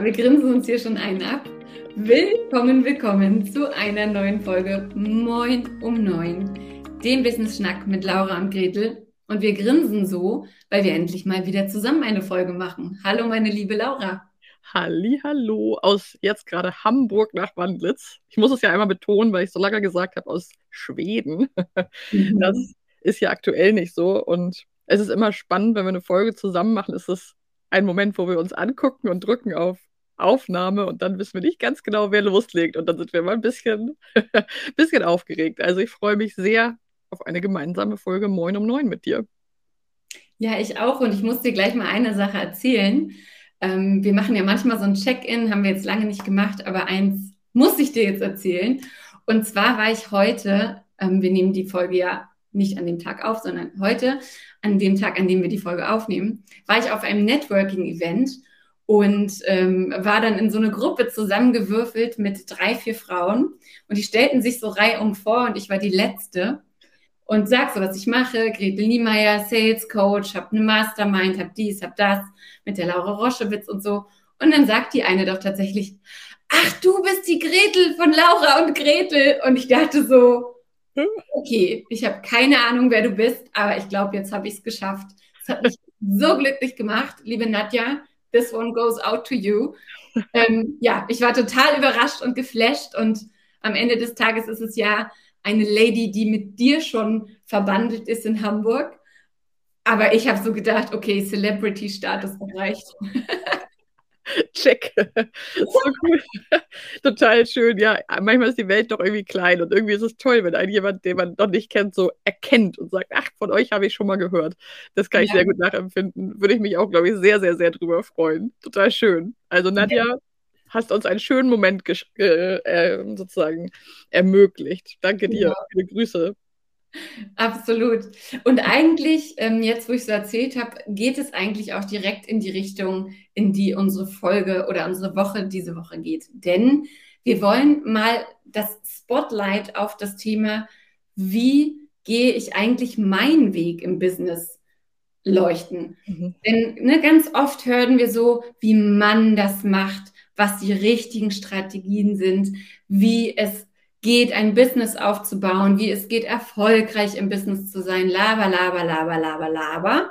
Ja, wir grinsen uns hier schon einen ab. Willkommen, willkommen zu einer neuen Folge Moin um Neun, dem Business Schnack mit Laura und Gretel. Und wir grinsen so, weil wir endlich mal wieder zusammen eine Folge machen. Hallo, meine liebe Laura. Halli, hallo aus jetzt gerade Hamburg nach Wandlitz. Ich muss es ja einmal betonen, weil ich so lange gesagt habe aus Schweden. Mhm. Das ist ja aktuell nicht so und es ist immer spannend, wenn wir eine Folge zusammen machen, ist es ein Moment, wo wir uns angucken und drücken auf Aufnahme und dann wissen wir nicht ganz genau, wer loslegt. Und dann sind wir mal ein bisschen, bisschen aufgeregt. Also ich freue mich sehr auf eine gemeinsame Folge Moin um Neun mit dir. Ja, ich auch. Und ich muss dir gleich mal eine Sache erzählen. Ähm, wir machen ja manchmal so ein Check-in, haben wir jetzt lange nicht gemacht, aber eins muss ich dir jetzt erzählen. Und zwar war ich heute, ähm, wir nehmen die Folge ja nicht an dem Tag auf, sondern heute, an dem Tag, an dem wir die Folge aufnehmen, war ich auf einem Networking-Event und ähm, war dann in so eine Gruppe zusammengewürfelt mit drei, vier Frauen und die stellten sich so reihum vor und ich war die Letzte und sag so, was ich mache. Gretel Niemeyer, Sales Coach, habe eine Mastermind, habe dies, habe das mit der Laura Roschewitz und so. Und dann sagt die eine doch tatsächlich, ach, du bist die Gretel von Laura und Gretel. Und ich dachte so, okay, ich habe keine Ahnung, wer du bist, aber ich glaube, jetzt habe ich es geschafft. Es hat mich so glücklich gemacht, liebe Nadja. This one goes out to you. Ähm, ja, ich war total überrascht und geflasht und am Ende des Tages ist es ja eine Lady, die mit dir schon verbandelt ist in Hamburg. Aber ich habe so gedacht, okay, Celebrity-Status erreicht. Check. so cool. Total schön. Ja, manchmal ist die Welt doch irgendwie klein und irgendwie ist es toll, wenn ein jemand, den man noch nicht kennt, so erkennt und sagt, ach, von euch habe ich schon mal gehört. Das kann ich ja. sehr gut nachempfinden. Würde ich mich auch, glaube ich, sehr, sehr, sehr drüber freuen. Total schön. Also Nadja, ja. hast uns einen schönen Moment äh, sozusagen ermöglicht. Danke dir. Ja. Viele Grüße. Absolut. Und eigentlich, ähm, jetzt wo ich so erzählt habe, geht es eigentlich auch direkt in die Richtung, in die unsere Folge oder unsere Woche diese Woche geht. Denn wir wollen mal das Spotlight auf das Thema, wie gehe ich eigentlich meinen Weg im Business leuchten. Mhm. Denn ne, ganz oft hören wir so, wie man das macht, was die richtigen Strategien sind, wie es geht, ein Business aufzubauen, wie es geht, erfolgreich im Business zu sein, laber, laber, laber, laber, laber.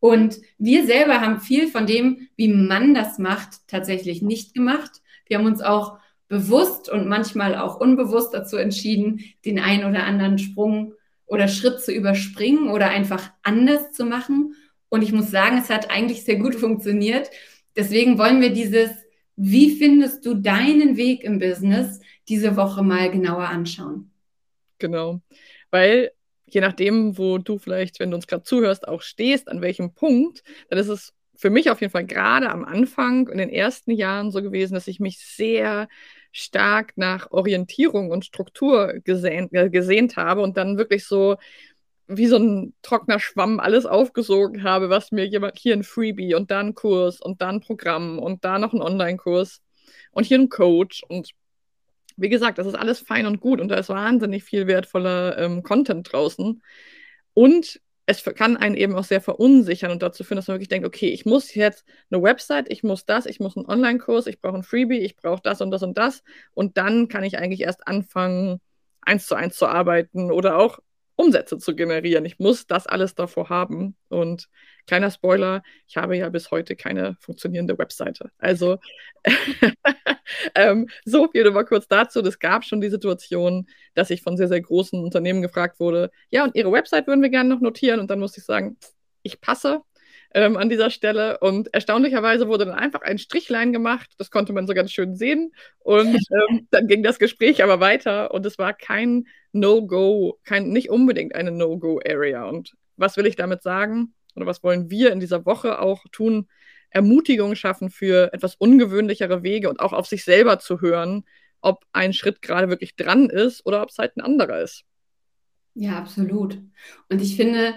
Und wir selber haben viel von dem, wie man das macht, tatsächlich nicht gemacht. Wir haben uns auch bewusst und manchmal auch unbewusst dazu entschieden, den einen oder anderen Sprung oder Schritt zu überspringen oder einfach anders zu machen. Und ich muss sagen, es hat eigentlich sehr gut funktioniert. Deswegen wollen wir dieses, wie findest du deinen Weg im Business, diese Woche mal genauer anschauen. Genau, weil je nachdem, wo du vielleicht, wenn du uns gerade zuhörst, auch stehst, an welchem Punkt, dann ist es für mich auf jeden Fall gerade am Anfang, in den ersten Jahren so gewesen, dass ich mich sehr stark nach Orientierung und Struktur gesehnt, äh, gesehnt habe und dann wirklich so wie so ein trockener Schwamm alles aufgesogen habe, was mir jemand hier ein Freebie und da ein Kurs und da ein Programm und da noch ein Online-Kurs und hier ein Coach und wie gesagt, das ist alles fein und gut und da ist wahnsinnig viel wertvoller ähm, Content draußen. Und es kann einen eben auch sehr verunsichern und dazu führen, dass man wirklich denkt, okay, ich muss jetzt eine Website, ich muss das, ich muss einen Online-Kurs, ich brauche ein Freebie, ich brauche das und das und das. Und dann kann ich eigentlich erst anfangen, eins zu eins zu arbeiten oder auch Umsätze zu generieren. Ich muss das alles davor haben. Und kleiner Spoiler, ich habe ja bis heute keine funktionierende Webseite. Also ähm, so viel mal kurz dazu. Es gab schon die Situation, dass ich von sehr, sehr großen Unternehmen gefragt wurde, ja, und Ihre Website würden wir gerne noch notieren. Und dann musste ich sagen, ich passe ähm, an dieser Stelle. Und erstaunlicherweise wurde dann einfach ein Strichlein gemacht. Das konnte man so ganz schön sehen. Und ähm, dann ging das Gespräch aber weiter und es war kein No-Go, kein, nicht unbedingt eine No-Go-Area. Und was will ich damit sagen? Oder was wollen wir in dieser Woche auch tun? Ermutigung schaffen für etwas ungewöhnlichere Wege und auch auf sich selber zu hören, ob ein Schritt gerade wirklich dran ist oder ob es halt ein anderer ist. Ja, absolut. Und ich finde,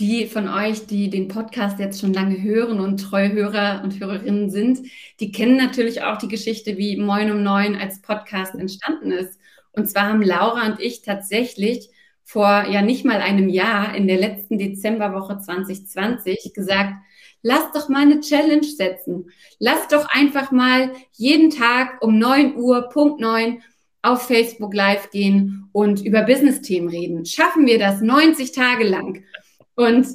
die von euch, die den Podcast jetzt schon lange hören und treue Hörer und Hörerinnen sind, die kennen natürlich auch die Geschichte, wie Moin um Neun als Podcast entstanden ist. Und zwar haben Laura und ich tatsächlich vor ja nicht mal einem Jahr in der letzten Dezemberwoche 2020 gesagt, lass doch mal eine Challenge setzen. Lass doch einfach mal jeden Tag um 9 Uhr, Punkt 9, auf Facebook Live gehen und über Business-Themen reden. Schaffen wir das 90 Tage lang? Und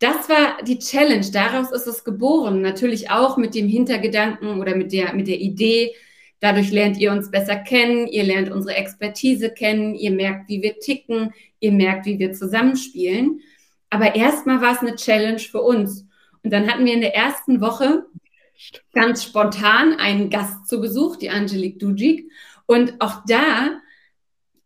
das war die Challenge. Daraus ist es geboren. Natürlich auch mit dem Hintergedanken oder mit der, mit der Idee. Dadurch lernt ihr uns besser kennen. Ihr lernt unsere Expertise kennen. Ihr merkt, wie wir ticken. Ihr merkt, wie wir zusammenspielen. Aber erstmal war es eine Challenge für uns. Und dann hatten wir in der ersten Woche ganz spontan einen Gast zu Besuch, die Angelique Dujik. Und auch da,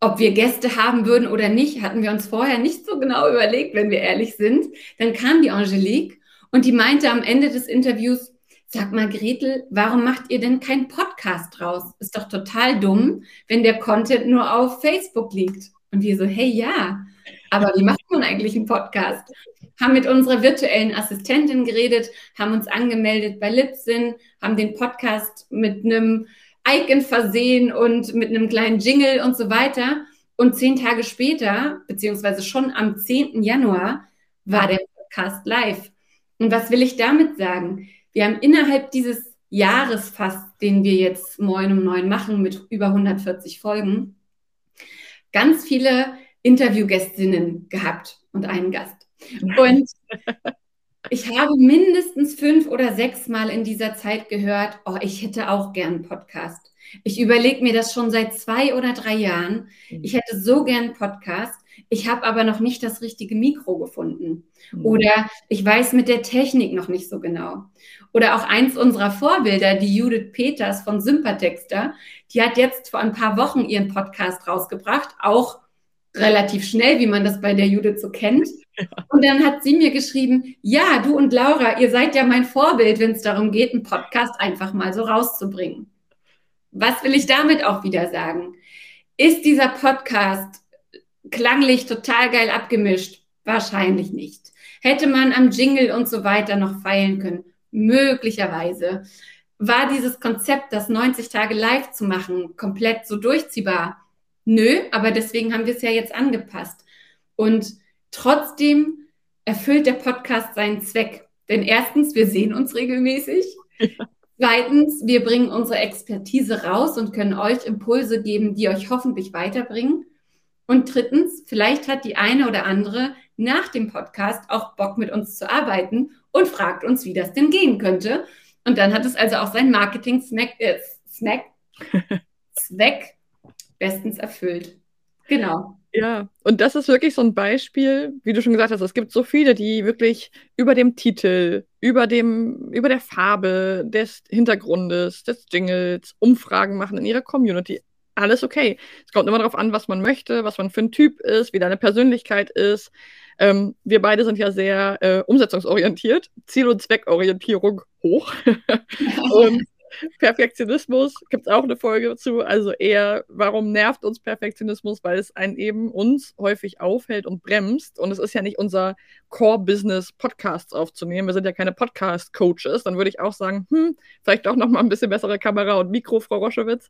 ob wir Gäste haben würden oder nicht, hatten wir uns vorher nicht so genau überlegt, wenn wir ehrlich sind. Dann kam die Angelique und die meinte am Ende des Interviews, Sag mal, Gretel, warum macht ihr denn keinen Podcast draus? Ist doch total dumm, wenn der Content nur auf Facebook liegt. Und wir so, hey, ja, aber wie macht man eigentlich einen Podcast? Haben mit unserer virtuellen Assistentin geredet, haben uns angemeldet bei Lipsin, haben den Podcast mit einem Icon versehen und mit einem kleinen Jingle und so weiter. Und zehn Tage später, beziehungsweise schon am 10. Januar, war der Podcast live. Und was will ich damit sagen? Wir haben innerhalb dieses Jahres fast, den wir jetzt Moin um Neun machen, mit über 140 Folgen, ganz viele Interviewgästinnen gehabt und einen Gast. Und ich habe mindestens fünf oder sechs Mal in dieser Zeit gehört, oh, ich hätte auch gern einen Podcast. Ich überlege mir das schon seit zwei oder drei Jahren. Mhm. Ich hätte so gern einen Podcast. Ich habe aber noch nicht das richtige Mikro gefunden. Mhm. Oder ich weiß mit der Technik noch nicht so genau. Oder auch eins unserer Vorbilder, die Judith Peters von Sympatexter, die hat jetzt vor ein paar Wochen ihren Podcast rausgebracht, auch relativ schnell, wie man das bei der Judith so kennt. Und dann hat sie mir geschrieben, ja, du und Laura, ihr seid ja mein Vorbild, wenn es darum geht, einen Podcast einfach mal so rauszubringen. Was will ich damit auch wieder sagen? Ist dieser Podcast klanglich total geil abgemischt? Wahrscheinlich nicht. Hätte man am Jingle und so weiter noch feilen können? Möglicherweise. War dieses Konzept, das 90 Tage live zu machen, komplett so durchziehbar? Nö, aber deswegen haben wir es ja jetzt angepasst. Und trotzdem erfüllt der Podcast seinen Zweck. Denn erstens, wir sehen uns regelmäßig. Ja. Zweitens, wir bringen unsere Expertise raus und können euch Impulse geben, die euch hoffentlich weiterbringen. Und drittens, vielleicht hat die eine oder andere nach dem Podcast auch Bock mit uns zu arbeiten und fragt uns, wie das denn gehen könnte. Und dann hat es also auch sein Marketing-Snack, äh, Snack, Zweck bestens erfüllt. Genau. Ja, und das ist wirklich so ein Beispiel, wie du schon gesagt hast, es gibt so viele, die wirklich über dem Titel, über dem, über der Farbe des Hintergrundes, des Jingles Umfragen machen in ihrer Community. Alles okay. Es kommt immer darauf an, was man möchte, was man für ein Typ ist, wie deine Persönlichkeit ist. Ähm, wir beide sind ja sehr äh, umsetzungsorientiert, Ziel- und Zweckorientierung hoch. und Perfektionismus gibt es auch eine Folge dazu. Also eher, warum nervt uns Perfektionismus? Weil es einen eben uns häufig aufhält und bremst. Und es ist ja nicht unser Core-Business, Podcasts aufzunehmen. Wir sind ja keine Podcast-Coaches. Dann würde ich auch sagen, hm, vielleicht doch noch mal ein bisschen bessere Kamera und Mikro, Frau Roschewitz.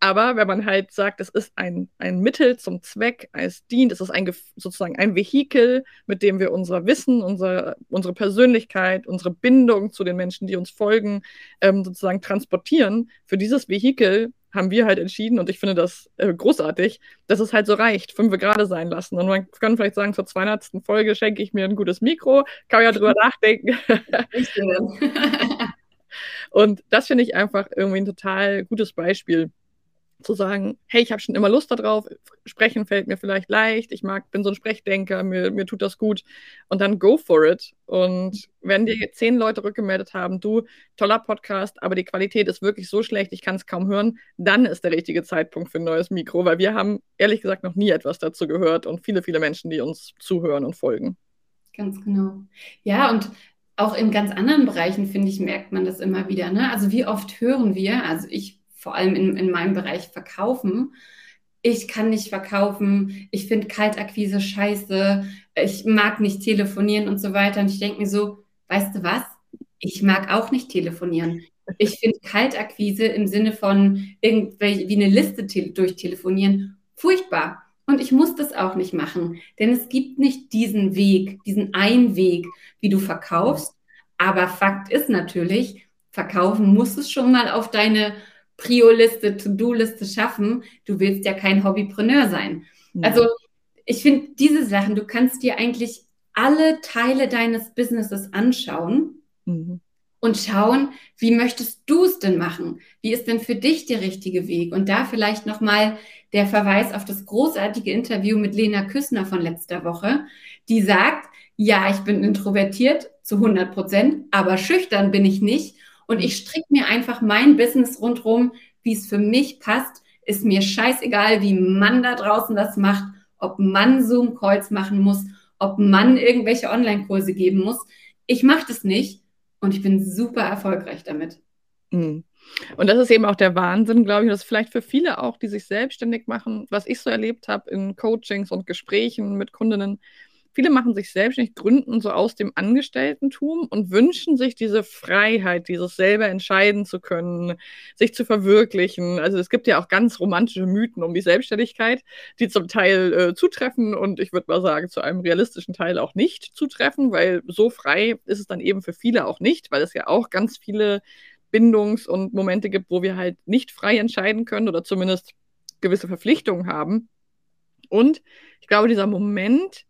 Aber wenn man halt sagt, es ist ein, ein Mittel zum Zweck, es dient, es ist ein, sozusagen ein Vehikel, mit dem wir unser Wissen, unsere, unsere Persönlichkeit, unsere Bindung zu den Menschen, die uns folgen, ähm, sozusagen transportieren, für dieses Vehikel haben wir halt entschieden, und ich finde das äh, großartig, dass es halt so reicht, fünf gerade sein lassen. Und man kann vielleicht sagen, zur 200. Folge schenke ich mir ein gutes Mikro, kann ja drüber nachdenken. und das finde ich einfach irgendwie ein total gutes Beispiel zu sagen, hey, ich habe schon immer Lust darauf, sprechen fällt mir vielleicht leicht, ich mag, bin so ein Sprechdenker, mir, mir tut das gut und dann go for it. Und wenn dir zehn Leute rückgemeldet haben, du, toller Podcast, aber die Qualität ist wirklich so schlecht, ich kann es kaum hören, dann ist der richtige Zeitpunkt für ein neues Mikro, weil wir haben ehrlich gesagt noch nie etwas dazu gehört und viele, viele Menschen, die uns zuhören und folgen. Ganz genau. Ja, und auch in ganz anderen Bereichen, finde ich, merkt man das immer wieder. Ne? Also wie oft hören wir, also ich vor allem in, in meinem Bereich verkaufen. Ich kann nicht verkaufen, ich finde Kaltakquise scheiße, ich mag nicht telefonieren und so weiter. Und ich denke mir so, weißt du was? Ich mag auch nicht telefonieren. Ich finde Kaltakquise im Sinne von irgendwie wie eine Liste te durchtelefonieren furchtbar. Und ich muss das auch nicht machen, denn es gibt nicht diesen Weg, diesen einen Weg, wie du verkaufst. Aber Fakt ist natürlich, verkaufen muss es schon mal auf deine Prio-Liste, To-Do-Liste schaffen. Du willst ja kein Hobbypreneur sein. Ja. Also ich finde diese Sachen, du kannst dir eigentlich alle Teile deines Businesses anschauen mhm. und schauen, wie möchtest du es denn machen? Wie ist denn für dich der richtige Weg? Und da vielleicht nochmal der Verweis auf das großartige Interview mit Lena Küssner von letzter Woche, die sagt, ja, ich bin introvertiert zu 100 Prozent, aber schüchtern bin ich nicht. Und ich stricke mir einfach mein Business rundherum, wie es für mich passt. Ist mir scheißegal, wie man da draußen das macht, ob man Zoom-Calls machen muss, ob man irgendwelche Online-Kurse geben muss. Ich mache das nicht und ich bin super erfolgreich damit. Mhm. Und das ist eben auch der Wahnsinn, glaube ich, das ist vielleicht für viele auch, die sich selbstständig machen, was ich so erlebt habe in Coachings und Gesprächen mit Kundinnen, Viele machen sich selbstständig, gründen so aus dem Angestelltentum und wünschen sich diese Freiheit, dieses selber entscheiden zu können, sich zu verwirklichen. Also es gibt ja auch ganz romantische Mythen um die Selbstständigkeit, die zum Teil äh, zutreffen und ich würde mal sagen, zu einem realistischen Teil auch nicht zutreffen, weil so frei ist es dann eben für viele auch nicht, weil es ja auch ganz viele Bindungs- und Momente gibt, wo wir halt nicht frei entscheiden können oder zumindest gewisse Verpflichtungen haben. Und ich glaube, dieser Moment,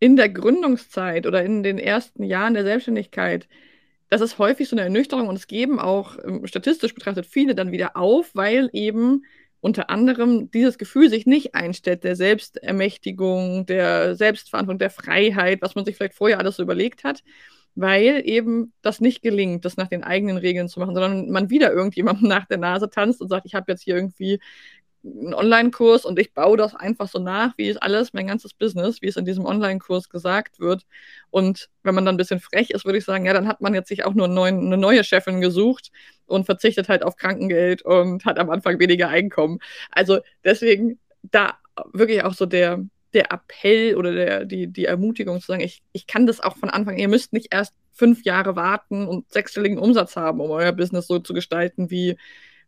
in der Gründungszeit oder in den ersten Jahren der Selbstständigkeit, das ist häufig so eine Ernüchterung und es geben auch ähm, statistisch betrachtet viele dann wieder auf, weil eben unter anderem dieses Gefühl sich nicht einstellt, der Selbstermächtigung, der Selbstverantwortung, der Freiheit, was man sich vielleicht vorher alles so überlegt hat, weil eben das nicht gelingt, das nach den eigenen Regeln zu machen, sondern man wieder irgendjemandem nach der Nase tanzt und sagt, ich habe jetzt hier irgendwie einen Online-Kurs und ich baue das einfach so nach, wie ist alles, mein ganzes Business, wie es in diesem Online-Kurs gesagt wird. Und wenn man dann ein bisschen frech ist, würde ich sagen, ja, dann hat man jetzt sich auch nur neuen, eine neue Chefin gesucht und verzichtet halt auf Krankengeld und hat am Anfang weniger Einkommen. Also deswegen da wirklich auch so der, der Appell oder der, die, die Ermutigung zu sagen, ich, ich kann das auch von Anfang, ihr müsst nicht erst fünf Jahre warten und sechsstelligen Umsatz haben, um euer Business so zu gestalten, wie,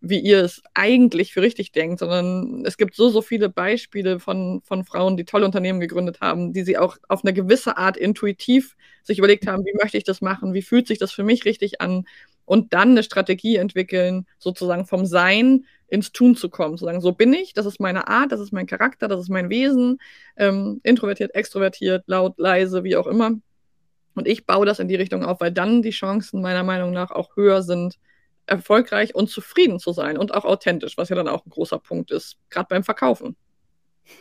wie ihr es eigentlich für richtig denkt, sondern es gibt so, so viele Beispiele von, von Frauen, die tolle Unternehmen gegründet haben, die sie auch auf eine gewisse Art intuitiv sich überlegt haben, wie möchte ich das machen, wie fühlt sich das für mich richtig an und dann eine Strategie entwickeln, sozusagen vom Sein ins Tun zu kommen, zu sagen, so bin ich, das ist meine Art, das ist mein Charakter, das ist mein Wesen, ähm, introvertiert, extrovertiert, laut, leise, wie auch immer. Und ich baue das in die Richtung auf, weil dann die Chancen meiner Meinung nach auch höher sind, erfolgreich und zufrieden zu sein und auch authentisch, was ja dann auch ein großer Punkt ist, gerade beim Verkaufen.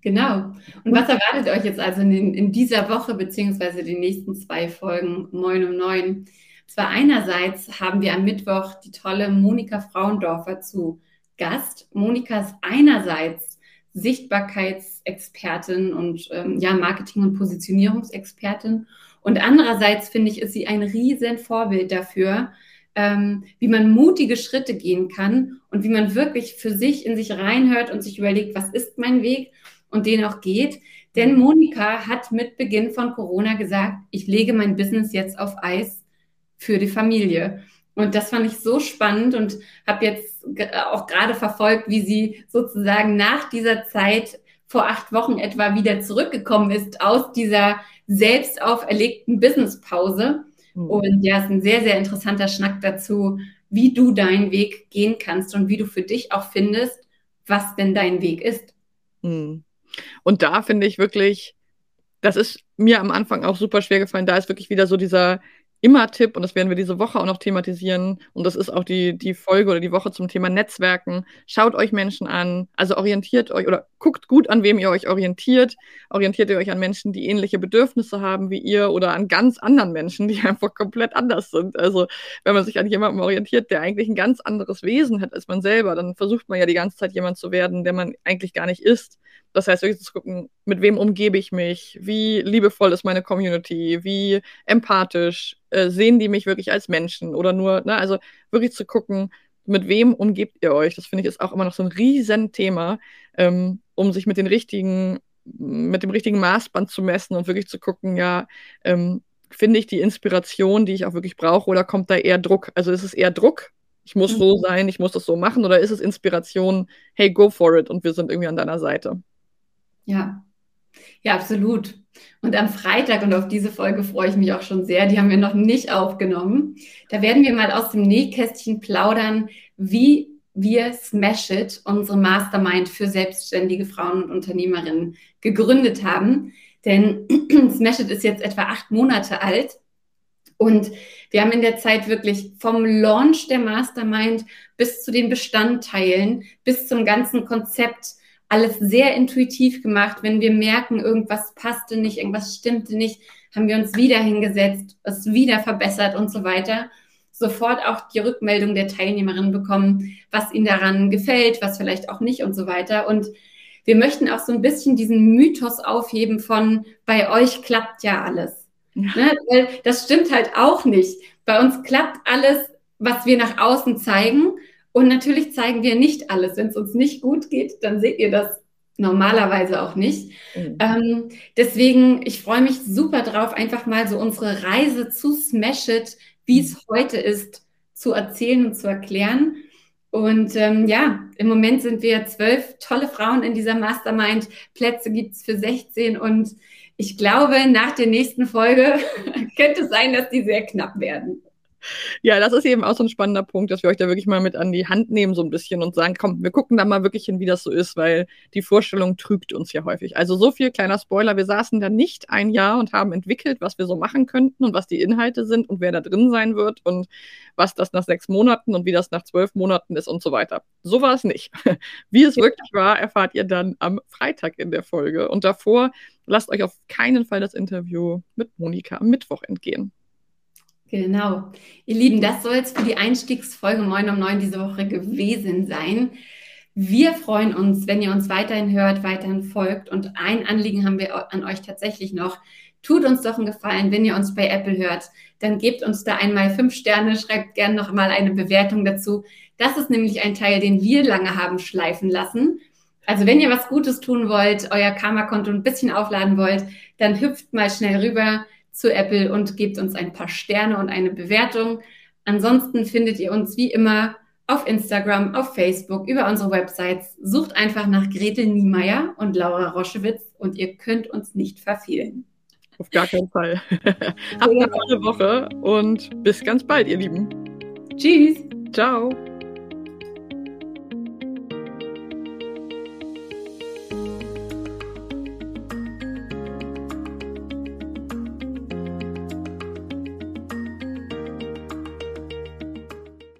genau. Und was erwartet euch jetzt also in, in, dieser Woche beziehungsweise die nächsten zwei Folgen Moin um Neun? Zwar einerseits haben wir am Mittwoch die tolle Monika Frauendorfer zu Gast. Monika ist einerseits Sichtbarkeitsexpertin und ähm, ja, Marketing- und Positionierungsexpertin. Und andererseits finde ich, ist sie ein riesen Vorbild dafür, ähm, wie man mutige Schritte gehen kann und wie man wirklich für sich in sich reinhört und sich überlegt, was ist mein Weg und den auch geht. Denn Monika hat mit Beginn von Corona gesagt, ich lege mein Business jetzt auf Eis für die Familie. Und das fand ich so spannend und habe jetzt auch gerade verfolgt, wie sie sozusagen nach dieser Zeit vor acht Wochen etwa wieder zurückgekommen ist aus dieser selbst auferlegten Businesspause Mhm. Und ja, es ist ein sehr, sehr interessanter Schnack dazu, wie du deinen Weg gehen kannst und wie du für dich auch findest, was denn dein Weg ist. Mhm. Und da finde ich wirklich, das ist mir am Anfang auch super schwer gefallen. Da ist wirklich wieder so dieser immer Tipp, und das werden wir diese Woche auch noch thematisieren, und das ist auch die, die Folge oder die Woche zum Thema Netzwerken. Schaut euch Menschen an, also orientiert euch oder guckt gut, an wem ihr euch orientiert. Orientiert ihr euch an Menschen, die ähnliche Bedürfnisse haben wie ihr oder an ganz anderen Menschen, die einfach komplett anders sind. Also wenn man sich an jemanden orientiert, der eigentlich ein ganz anderes Wesen hat als man selber, dann versucht man ja die ganze Zeit jemand zu werden, der man eigentlich gar nicht ist. Das heißt, wirklich zu gucken, mit wem umgebe ich mich, wie liebevoll ist meine Community, wie empathisch, äh, sehen die mich wirklich als Menschen oder nur, ne, also wirklich zu gucken, mit wem umgebt ihr euch. Das finde ich ist auch immer noch so ein Riesenthema, ähm, um sich mit den richtigen, mit dem richtigen Maßband zu messen und wirklich zu gucken, ja, ähm, finde ich die Inspiration, die ich auch wirklich brauche, oder kommt da eher Druck? Also ist es eher Druck ich muss mhm. so sein, ich muss das so machen? Oder ist es Inspiration, hey, go for it und wir sind irgendwie an deiner Seite? Ja, ja, absolut. Und am Freitag, und auf diese Folge freue ich mich auch schon sehr, die haben wir noch nicht aufgenommen. Da werden wir mal aus dem Nähkästchen plaudern, wie wir Smash It, unsere Mastermind für selbstständige Frauen und Unternehmerinnen, gegründet haben. Denn Smash It ist jetzt etwa acht Monate alt. Und wir haben in der Zeit wirklich vom Launch der Mastermind bis zu den Bestandteilen, bis zum ganzen Konzept alles sehr intuitiv gemacht. Wenn wir merken, irgendwas passte nicht, irgendwas stimmte nicht, haben wir uns wieder hingesetzt, es wieder verbessert und so weiter. Sofort auch die Rückmeldung der Teilnehmerinnen bekommen, was ihnen daran gefällt, was vielleicht auch nicht und so weiter. Und wir möchten auch so ein bisschen diesen Mythos aufheben von bei euch klappt ja alles. Ja. Ne? Weil das stimmt halt auch nicht. Bei uns klappt alles, was wir nach außen zeigen. Und natürlich zeigen wir nicht alles. Wenn es uns nicht gut geht, dann seht ihr das normalerweise auch nicht. Mhm. Ähm, deswegen, ich freue mich super drauf, einfach mal so unsere Reise zu Smash It, wie es heute ist, zu erzählen und zu erklären. Und ähm, ja, im Moment sind wir zwölf tolle Frauen in dieser Mastermind. Plätze gibt es für 16 und ich glaube, nach der nächsten Folge könnte es sein, dass die sehr knapp werden. Ja, das ist eben auch so ein spannender Punkt, dass wir euch da wirklich mal mit an die Hand nehmen, so ein bisschen und sagen, komm, wir gucken da mal wirklich hin, wie das so ist, weil die Vorstellung trügt uns ja häufig. Also so viel kleiner Spoiler, wir saßen da nicht ein Jahr und haben entwickelt, was wir so machen könnten und was die Inhalte sind und wer da drin sein wird und was das nach sechs Monaten und wie das nach zwölf Monaten ist und so weiter. So war es nicht. Wie es wirklich war, erfahrt ihr dann am Freitag in der Folge. Und davor lasst euch auf keinen Fall das Interview mit Monika am Mittwoch entgehen. Genau. Ihr Lieben, das soll es für die Einstiegsfolge Moin um 9 diese Woche gewesen sein. Wir freuen uns, wenn ihr uns weiterhin hört, weiterhin folgt. Und ein Anliegen haben wir an euch tatsächlich noch. Tut uns doch einen Gefallen, wenn ihr uns bei Apple hört, dann gebt uns da einmal fünf Sterne, schreibt gerne noch mal eine Bewertung dazu. Das ist nämlich ein Teil, den wir lange haben schleifen lassen. Also wenn ihr was Gutes tun wollt, euer Karma-Konto ein bisschen aufladen wollt, dann hüpft mal schnell rüber zu Apple und gebt uns ein paar Sterne und eine Bewertung. Ansonsten findet ihr uns wie immer auf Instagram, auf Facebook, über unsere Websites. Sucht einfach nach Gretel Niemeyer und Laura Roschewitz und ihr könnt uns nicht verfehlen. Auf gar keinen Fall. Habt eine tolle Woche und bis ganz bald, ihr Lieben. Tschüss. Ciao.